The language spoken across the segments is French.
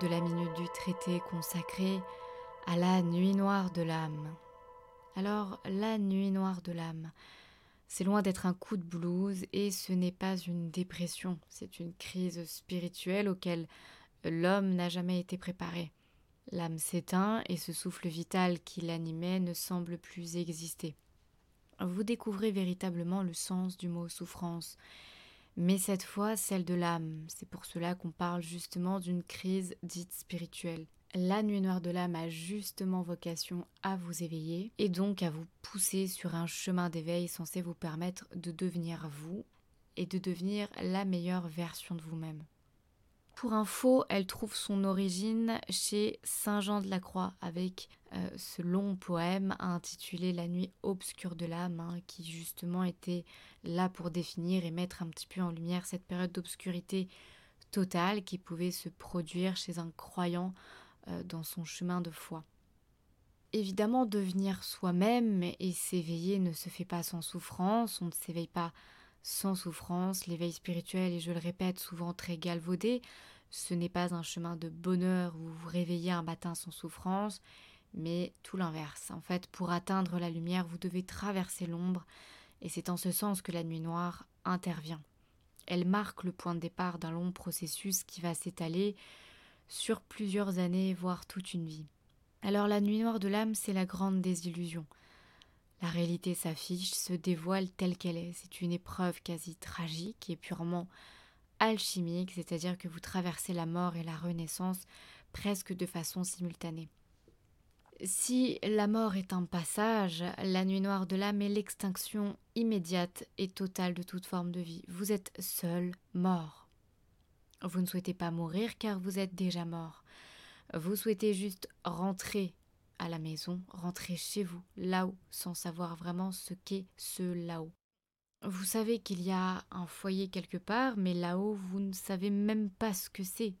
de la Minute du Traité consacré à la nuit noire de l'âme. Alors, la nuit noire de l'âme, c'est loin d'être un coup de blues et ce n'est pas une dépression, c'est une crise spirituelle auquel l'homme n'a jamais été préparé. L'âme s'éteint et ce souffle vital qui l'animait ne semble plus exister. Vous découvrez véritablement le sens du mot souffrance mais cette fois celle de l'âme. C'est pour cela qu'on parle justement d'une crise dite spirituelle. La nuit noire de l'âme a justement vocation à vous éveiller et donc à vous pousser sur un chemin d'éveil censé vous permettre de devenir vous et de devenir la meilleure version de vous-même. Pour info, elle trouve son origine chez Saint Jean de la Croix avec euh, ce long poème intitulé La nuit obscure de l'âme, hein, qui justement était là pour définir et mettre un petit peu en lumière cette période d'obscurité totale qui pouvait se produire chez un croyant euh, dans son chemin de foi. Évidemment, devenir soi-même et s'éveiller ne se fait pas sans souffrance, on ne s'éveille pas sans souffrance, l'éveil spirituel et je le répète souvent très galvaudé, ce n'est pas un chemin de bonheur où vous vous réveillez un matin sans souffrance, mais tout l'inverse. En fait, pour atteindre la lumière, vous devez traverser l'ombre, et c'est en ce sens que la nuit noire intervient. Elle marque le point de départ d'un long processus qui va s'étaler sur plusieurs années, voire toute une vie. Alors la nuit noire de l'âme, c'est la grande désillusion. La réalité s'affiche, se dévoile telle qu'elle est. C'est une épreuve quasi tragique et purement alchimique, c'est-à-dire que vous traversez la mort et la renaissance presque de façon simultanée. Si la mort est un passage, la nuit noire de l'âme est l'extinction immédiate et totale de toute forme de vie. Vous êtes seul, mort. Vous ne souhaitez pas mourir car vous êtes déjà mort. Vous souhaitez juste rentrer à la maison, rentrer chez vous, là-haut, sans savoir vraiment ce qu'est ce là-haut. Vous savez qu'il y a un foyer quelque part, mais là-haut, vous ne savez même pas ce que c'est,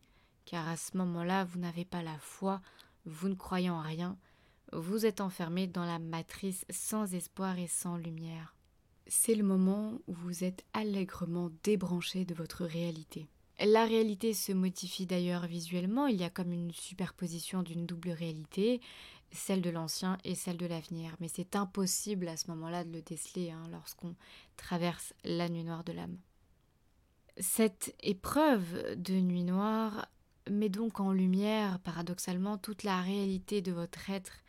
car à ce moment-là, vous n'avez pas la foi, vous ne croyez en rien, vous êtes enfermé dans la matrice sans espoir et sans lumière. C'est le moment où vous êtes allègrement débranché de votre réalité. La réalité se modifie d'ailleurs visuellement, il y a comme une superposition d'une double réalité, celle de l'ancien et celle de l'avenir. Mais c'est impossible à ce moment-là de le déceler hein, lorsqu'on traverse la nuit noire de l'âme. Cette épreuve de nuit noire met donc en lumière, paradoxalement, toute la réalité de votre être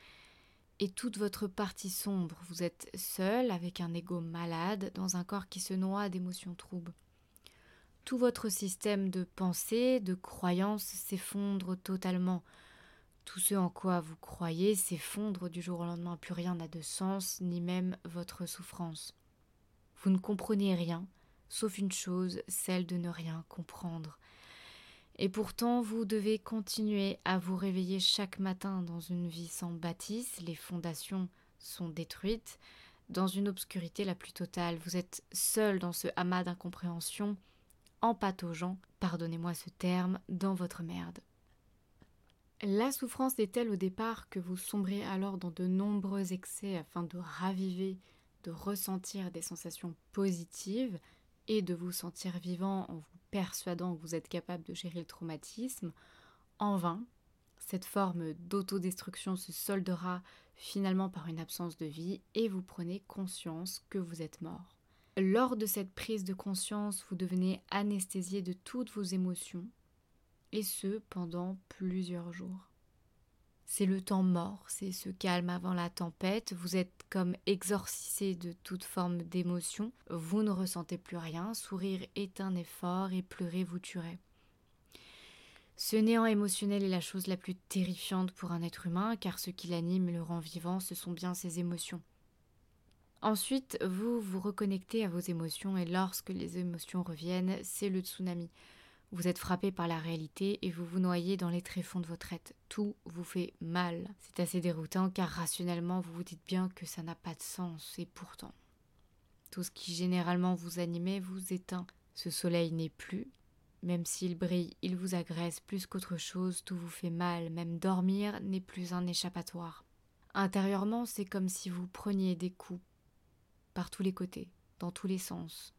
et toute votre partie sombre. Vous êtes seul, avec un ego malade, dans un corps qui se noie d'émotions troubles tout votre système de pensée, de croyance s'effondre totalement. Tout ce en quoi vous croyez s'effondre du jour au lendemain. Plus rien n'a de sens, ni même votre souffrance. Vous ne comprenez rien, sauf une chose, celle de ne rien comprendre. Et pourtant, vous devez continuer à vous réveiller chaque matin dans une vie sans bâtisse, les fondations sont détruites, dans une obscurité la plus totale. Vous êtes seul dans ce amas d'incompréhension, en pataugeant, pardonnez-moi ce terme, dans votre merde. La souffrance est telle au départ que vous sombrez alors dans de nombreux excès afin de raviver, de ressentir des sensations positives et de vous sentir vivant en vous persuadant que vous êtes capable de gérer le traumatisme? En vain, cette forme d'autodestruction se soldera finalement par une absence de vie et vous prenez conscience que vous êtes mort. Lors de cette prise de conscience, vous devenez anesthésié de toutes vos émotions, et ce pendant plusieurs jours. C'est le temps mort, c'est ce calme avant la tempête, vous êtes comme exorcisé de toute forme d'émotion, vous ne ressentez plus rien, sourire est un effort et pleurer vous tuerait. Ce néant émotionnel est la chose la plus terrifiante pour un être humain, car ce qui l'anime et le rend vivant, ce sont bien ses émotions. Ensuite, vous vous reconnectez à vos émotions et lorsque les émotions reviennent, c'est le tsunami. Vous êtes frappé par la réalité et vous vous noyez dans les tréfonds de votre être. Tout vous fait mal. C'est assez déroutant car rationnellement vous vous dites bien que ça n'a pas de sens et pourtant. Tout ce qui généralement vous animait vous éteint. Ce soleil n'est plus. Même s'il brille, il vous agresse plus qu'autre chose, tout vous fait mal, même dormir n'est plus un échappatoire. Intérieurement, c'est comme si vous preniez des coups par tous les côtés, dans tous les sens,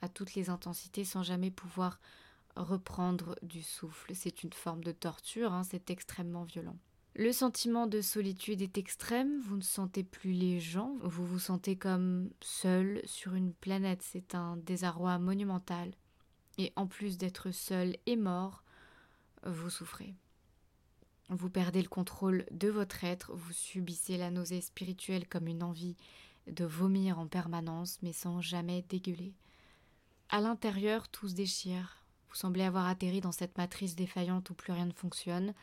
à toutes les intensités, sans jamais pouvoir reprendre du souffle. C'est une forme de torture, hein, c'est extrêmement violent. Le sentiment de solitude est extrême, vous ne sentez plus les gens, vous vous sentez comme seul sur une planète, c'est un désarroi monumental. Et en plus d'être seul et mort, vous souffrez. Vous perdez le contrôle de votre être, vous subissez la nausée spirituelle comme une envie de vomir en permanence, mais sans jamais dégueuler. À l'intérieur, tout se déchire. Vous semblez avoir atterri dans cette matrice défaillante où plus rien ne fonctionne.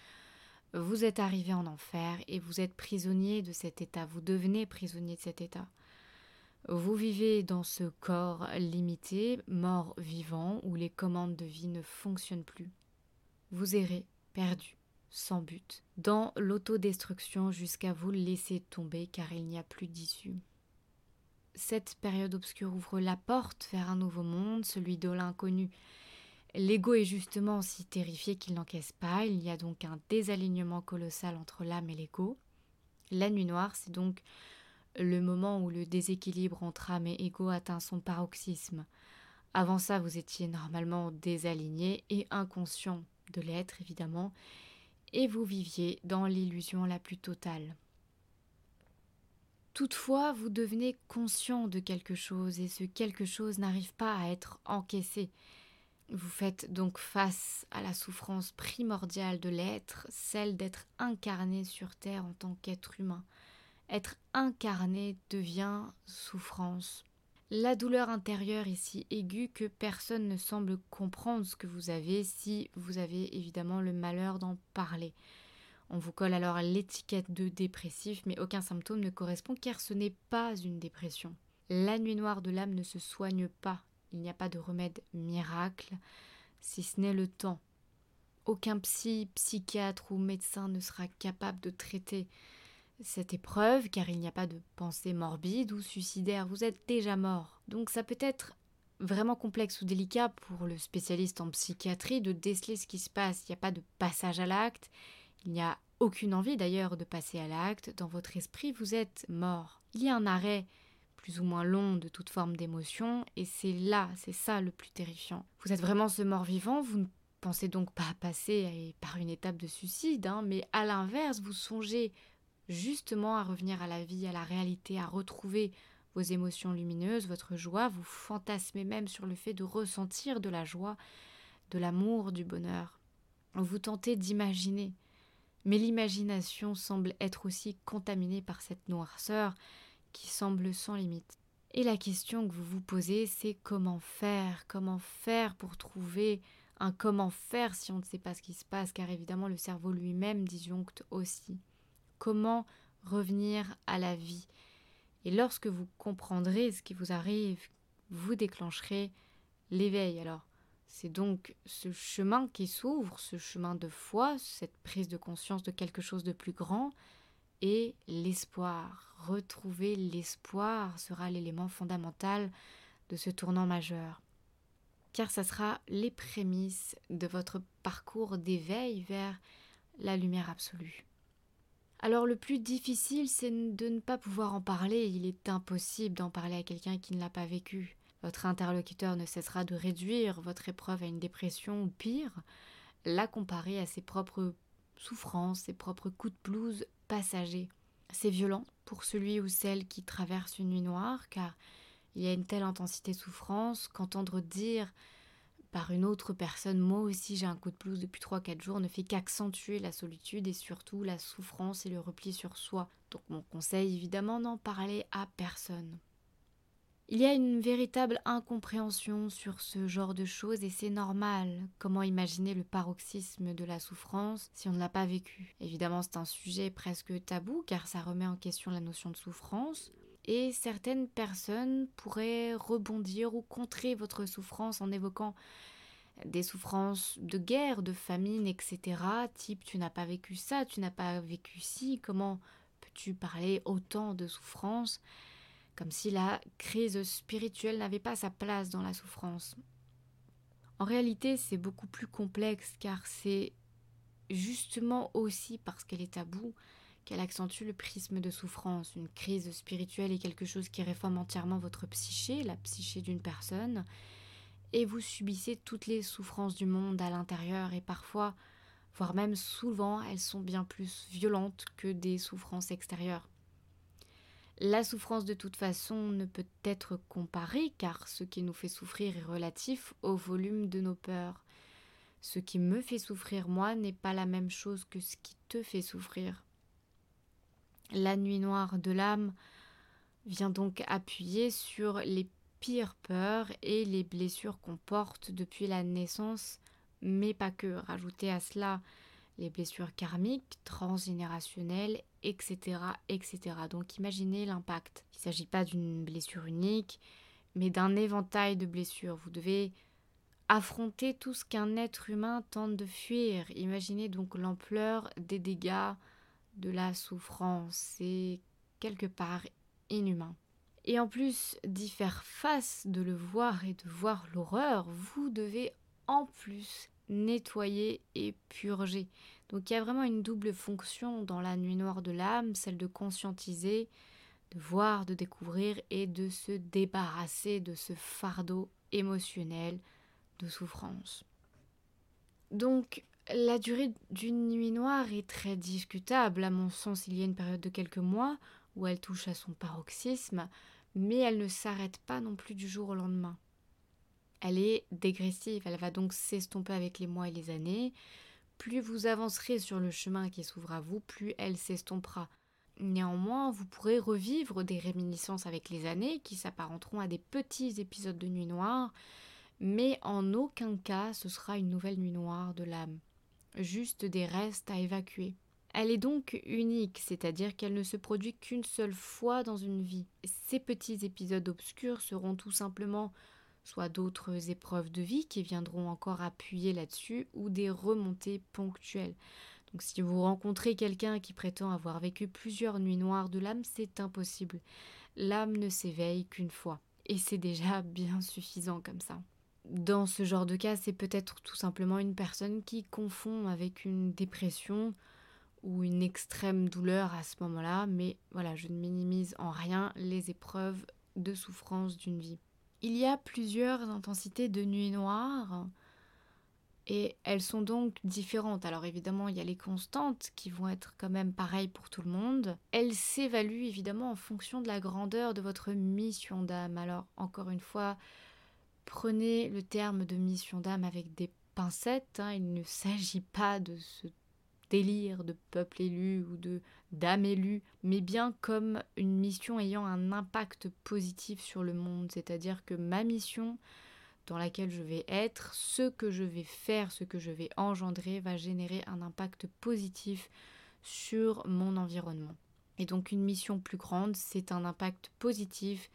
Vous êtes arrivé en enfer et vous êtes prisonnier de cet état, vous devenez prisonnier de cet état. Vous vivez dans ce corps limité, mort vivant, où les commandes de vie ne fonctionnent plus. Vous errez, perdu, sans but, dans l'autodestruction jusqu'à vous laisser tomber car il n'y a plus d'issue. Cette période obscure ouvre la porte vers un nouveau monde, celui de l'inconnu, L'ego est justement si terrifié qu'il n'encaisse pas, il y a donc un désalignement colossal entre l'âme et l'ego. La nuit noire, c'est donc le moment où le déséquilibre entre âme et ego atteint son paroxysme. Avant ça, vous étiez normalement désaligné et inconscient de l'être, évidemment, et vous viviez dans l'illusion la plus totale. Toutefois, vous devenez conscient de quelque chose et ce quelque chose n'arrive pas à être encaissé. Vous faites donc face à la souffrance primordiale de l'être, celle d'être incarné sur Terre en tant qu'être humain. Être incarné devient souffrance. La douleur intérieure est si aiguë que personne ne semble comprendre ce que vous avez si vous avez évidemment le malheur d'en parler. On vous colle alors l'étiquette de dépressif, mais aucun symptôme ne correspond car ce n'est pas une dépression. La nuit noire de l'âme ne se soigne pas, il n'y a pas de remède miracle, si ce n'est le temps. Aucun psy, psychiatre ou médecin ne sera capable de traiter cette épreuve, car il n'y a pas de pensée morbide ou suicidaire, vous êtes déjà mort. Donc ça peut être vraiment complexe ou délicat pour le spécialiste en psychiatrie de déceler ce qui se passe. Il n'y a pas de passage à l'acte, il n'y a aucune envie d'ailleurs de passer à l'acte. Dans votre esprit, vous êtes mort. Il y a un arrêt plus ou moins long de toute forme d'émotion, et c'est là, c'est ça le plus terrifiant. Vous êtes vraiment ce mort-vivant, vous ne pensez donc pas passer par une étape de suicide, hein, mais à l'inverse, vous songez justement à revenir à la vie, à la réalité, à retrouver vos émotions lumineuses, votre joie, vous fantasmez même sur le fait de ressentir de la joie, de l'amour, du bonheur. Vous tentez d'imaginer, mais l'imagination semble être aussi contaminée par cette noirceur, qui semble sans limite. Et la question que vous vous posez, c'est comment faire Comment faire pour trouver un comment faire si on ne sait pas ce qui se passe Car évidemment, le cerveau lui-même disjoncte aussi. Comment revenir à la vie? Et lorsque vous comprendrez ce qui vous arrive, vous déclencherez l'éveil. Alors, c'est donc ce chemin qui s'ouvre, ce chemin de foi, cette prise de conscience de quelque chose de plus grand, et l'espoir. Retrouver l'espoir sera l'élément fondamental de ce tournant majeur, car ça sera les prémices de votre parcours d'éveil vers la lumière absolue. Alors le plus difficile, c'est de ne pas pouvoir en parler. Il est impossible d'en parler à quelqu'un qui ne l'a pas vécu. Votre interlocuteur ne cessera de réduire votre épreuve à une dépression ou pire, la comparer à ses propres souffrances, ses propres coups de blues C'est violent pour celui ou celle qui traverse une nuit noire, car il y a une telle intensité de souffrance qu'entendre dire par une autre personne Moi aussi j'ai un coup de blues depuis 3-4 jours ne fait qu'accentuer la solitude et surtout la souffrance et le repli sur soi. Donc mon conseil évidemment n'en parler à personne. Il y a une véritable incompréhension sur ce genre de choses et c'est normal. Comment imaginer le paroxysme de la souffrance si on ne l'a pas vécu? Évidemment, c'est un sujet presque tabou car ça remet en question la notion de souffrance. Et certaines personnes pourraient rebondir ou contrer votre souffrance en évoquant des souffrances de guerre, de famine, etc. Type tu n'as pas vécu ça, tu n'as pas vécu ci, comment peux-tu parler autant de souffrance? Comme si la crise spirituelle n'avait pas sa place dans la souffrance. En réalité, c'est beaucoup plus complexe car c'est justement aussi parce qu'elle est taboue qu'elle accentue le prisme de souffrance. Une crise spirituelle est quelque chose qui réforme entièrement votre psyché, la psyché d'une personne, et vous subissez toutes les souffrances du monde à l'intérieur et parfois, voire même souvent, elles sont bien plus violentes que des souffrances extérieures. La souffrance de toute façon ne peut être comparée car ce qui nous fait souffrir est relatif au volume de nos peurs. Ce qui me fait souffrir moi n'est pas la même chose que ce qui te fait souffrir. La nuit noire de l'âme vient donc appuyer sur les pires peurs et les blessures qu'on porte depuis la naissance, mais pas que. Rajouter à cela les blessures karmiques, transgénérationnelles, etc., etc. Donc imaginez l'impact. Il ne s'agit pas d'une blessure unique, mais d'un éventail de blessures. Vous devez affronter tout ce qu'un être humain tente de fuir. Imaginez donc l'ampleur des dégâts, de la souffrance. C'est quelque part inhumain. Et en plus d'y faire face, de le voir et de voir l'horreur, vous devez en plus nettoyer et purger. Donc il y a vraiment une double fonction dans la nuit noire de l'âme, celle de conscientiser, de voir, de découvrir et de se débarrasser de ce fardeau émotionnel de souffrance. Donc la durée d'une nuit noire est très discutable. À mon sens, il y a une période de quelques mois où elle touche à son paroxysme, mais elle ne s'arrête pas non plus du jour au lendemain. Elle est dégressive, elle va donc s'estomper avec les mois et les années. Plus vous avancerez sur le chemin qui s'ouvre à vous, plus elle s'estompera. Néanmoins, vous pourrez revivre des réminiscences avec les années qui s'apparenteront à des petits épisodes de nuit noire, mais en aucun cas ce sera une nouvelle nuit noire de l'âme juste des restes à évacuer. Elle est donc unique, c'est-à-dire qu'elle ne se produit qu'une seule fois dans une vie. Ces petits épisodes obscurs seront tout simplement soit d'autres épreuves de vie qui viendront encore appuyer là-dessus, ou des remontées ponctuelles. Donc si vous rencontrez quelqu'un qui prétend avoir vécu plusieurs nuits noires de l'âme, c'est impossible. L'âme ne s'éveille qu'une fois. Et c'est déjà bien suffisant comme ça dans ce genre de cas, c'est peut-être tout simplement une personne qui confond avec une dépression ou une extrême douleur à ce moment-là, mais voilà, je ne minimise en rien les épreuves de souffrance d'une vie. Il y a plusieurs intensités de nuit noire et elles sont donc différentes. Alors évidemment, il y a les constantes qui vont être quand même pareilles pour tout le monde. Elles s'évaluent évidemment en fonction de la grandeur de votre mission d'âme. Alors encore une fois, Prenez le terme de mission d'âme avec des pincettes. Hein. Il ne s'agit pas de ce délire de peuple élu ou de d'âme élue, mais bien comme une mission ayant un impact positif sur le monde. C'est-à-dire que ma mission dans laquelle je vais être, ce que je vais faire, ce que je vais engendrer, va générer un impact positif sur mon environnement. Et donc une mission plus grande, c'est un impact positif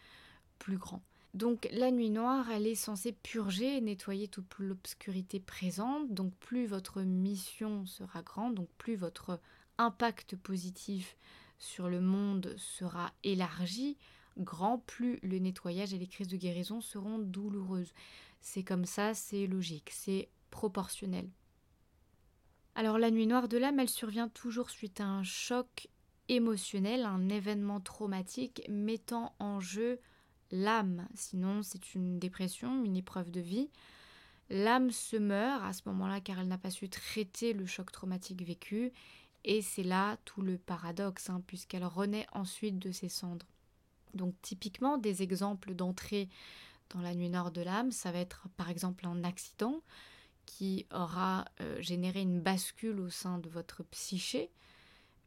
plus grand. Donc la nuit noire, elle est censée purger et nettoyer toute l'obscurité présente. Donc plus votre mission sera grande, donc plus votre impact positif sur le monde sera élargi, grand, plus le nettoyage et les crises de guérison seront douloureuses. C'est comme ça, c'est logique, c'est proportionnel. Alors la nuit noire de l'âme, elle survient toujours suite à un choc émotionnel, un événement traumatique mettant en jeu l'âme, sinon c'est une dépression, une épreuve de vie. L'âme se meurt à ce moment-là car elle n'a pas su traiter le choc traumatique vécu, et c'est là tout le paradoxe, hein, puisqu'elle renaît ensuite de ses cendres. Donc typiquement des exemples d'entrée dans la nuit nord de l'âme, ça va être par exemple un accident qui aura euh, généré une bascule au sein de votre psyché,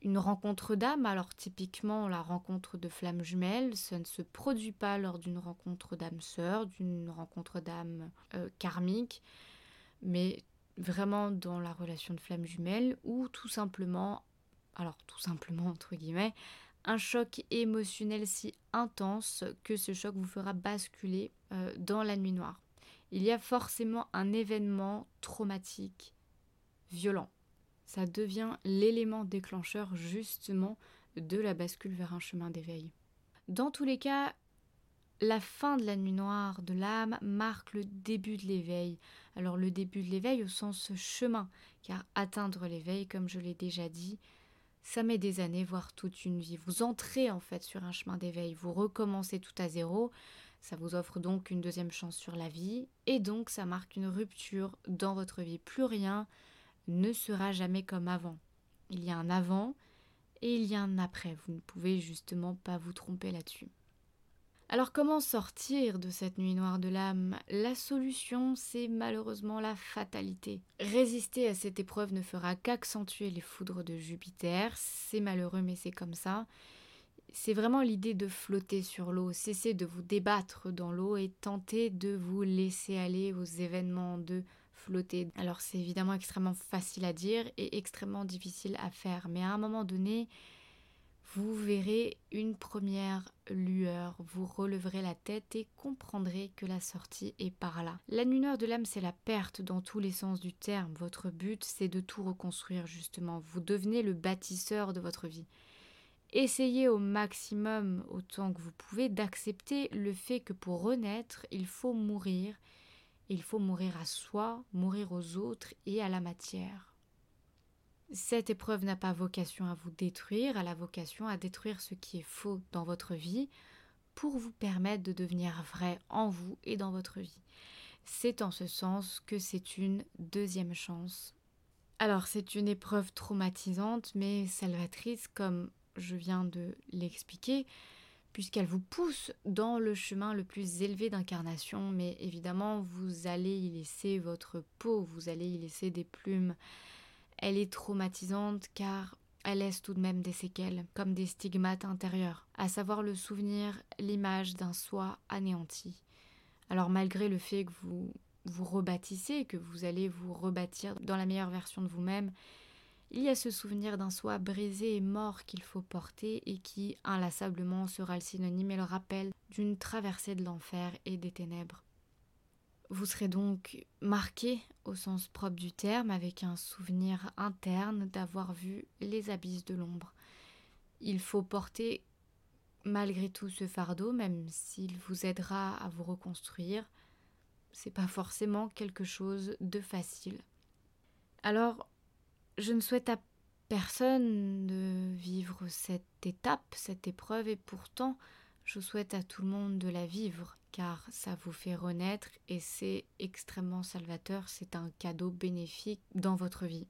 une rencontre d'âme, alors typiquement la rencontre de flammes jumelles, ça ne se produit pas lors d'une rencontre d'âme sœur, d'une rencontre d'âme euh, karmique, mais vraiment dans la relation de flammes jumelles ou tout simplement, alors tout simplement entre guillemets, un choc émotionnel si intense que ce choc vous fera basculer euh, dans la nuit noire. Il y a forcément un événement traumatique, violent ça devient l'élément déclencheur justement de la bascule vers un chemin d'éveil. Dans tous les cas, la fin de la nuit noire de l'âme marque le début de l'éveil. Alors le début de l'éveil au sens chemin, car atteindre l'éveil, comme je l'ai déjà dit, ça met des années, voire toute une vie. Vous entrez en fait sur un chemin d'éveil, vous recommencez tout à zéro. Ça vous offre donc une deuxième chance sur la vie et donc ça marque une rupture dans votre vie. Plus rien ne sera jamais comme avant. Il y a un avant et il y a un après. Vous ne pouvez justement pas vous tromper là-dessus. Alors comment sortir de cette nuit noire de l'âme? La solution, c'est malheureusement la fatalité. Résister à cette épreuve ne fera qu'accentuer les foudres de Jupiter. C'est malheureux, mais c'est comme ça. C'est vraiment l'idée de flotter sur l'eau, cesser de vous débattre dans l'eau et tenter de vous laisser aller aux événements, de flotter. Alors c'est évidemment extrêmement facile à dire et extrêmement difficile à faire, mais à un moment donné, vous verrez une première lueur, vous releverez la tête et comprendrez que la sortie est par là. La lueur de l'âme, c'est la perte dans tous les sens du terme. Votre but, c'est de tout reconstruire justement. Vous devenez le bâtisseur de votre vie. Essayez au maximum, autant que vous pouvez, d'accepter le fait que pour renaître, il faut mourir. Il faut mourir à soi, mourir aux autres et à la matière. Cette épreuve n'a pas vocation à vous détruire, elle a vocation à détruire ce qui est faux dans votre vie pour vous permettre de devenir vrai en vous et dans votre vie. C'est en ce sens que c'est une deuxième chance. Alors c'est une épreuve traumatisante mais salvatrice comme je viens de l'expliquer, puisqu'elle vous pousse dans le chemin le plus élevé d'incarnation, mais évidemment vous allez y laisser votre peau, vous allez y laisser des plumes, elle est traumatisante car elle laisse tout de même des séquelles, comme des stigmates intérieurs, à savoir le souvenir, l'image d'un soi anéanti. Alors malgré le fait que vous vous rebâtissez, que vous allez vous rebâtir dans la meilleure version de vous-même, il y a ce souvenir d'un soi brisé et mort qu'il faut porter et qui inlassablement sera le synonyme et le rappel d'une traversée de l'enfer et des ténèbres. Vous serez donc marqué au sens propre du terme avec un souvenir interne d'avoir vu les abysses de l'ombre. Il faut porter malgré tout ce fardeau, même s'il vous aidera à vous reconstruire. C'est pas forcément quelque chose de facile. Alors, je ne souhaite à personne de vivre cette étape, cette épreuve, et pourtant, je souhaite à tout le monde de la vivre car ça vous fait renaître et c'est extrêmement salvateur, c'est un cadeau bénéfique dans votre vie.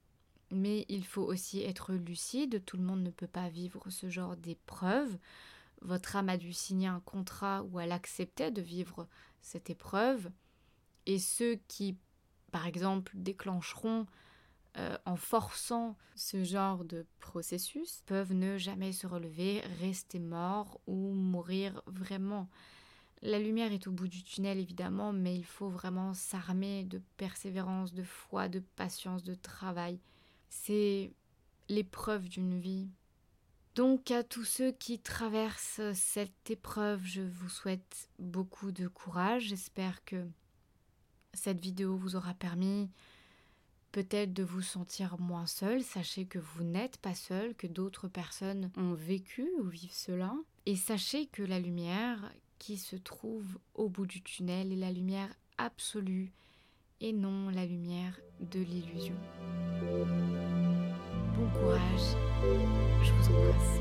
Mais il faut aussi être lucide, tout le monde ne peut pas vivre ce genre d'épreuve. Votre âme a dû signer un contrat où elle acceptait de vivre cette épreuve. Et ceux qui, par exemple, déclencheront euh, en forçant ce genre de processus peuvent ne jamais se relever, rester morts ou mourir vraiment. La lumière est au bout du tunnel évidemment, mais il faut vraiment s'armer de persévérance, de foi, de patience, de travail. C'est l'épreuve d'une vie. Donc à tous ceux qui traversent cette épreuve, je vous souhaite beaucoup de courage. J'espère que cette vidéo vous aura permis peut-être de vous sentir moins seul. Sachez que vous n'êtes pas seul, que d'autres personnes ont vécu ou vivent cela. Et sachez que la lumière, qui se trouve au bout du tunnel est la lumière absolue et non la lumière de l'illusion. Bon courage, je vous embrasse.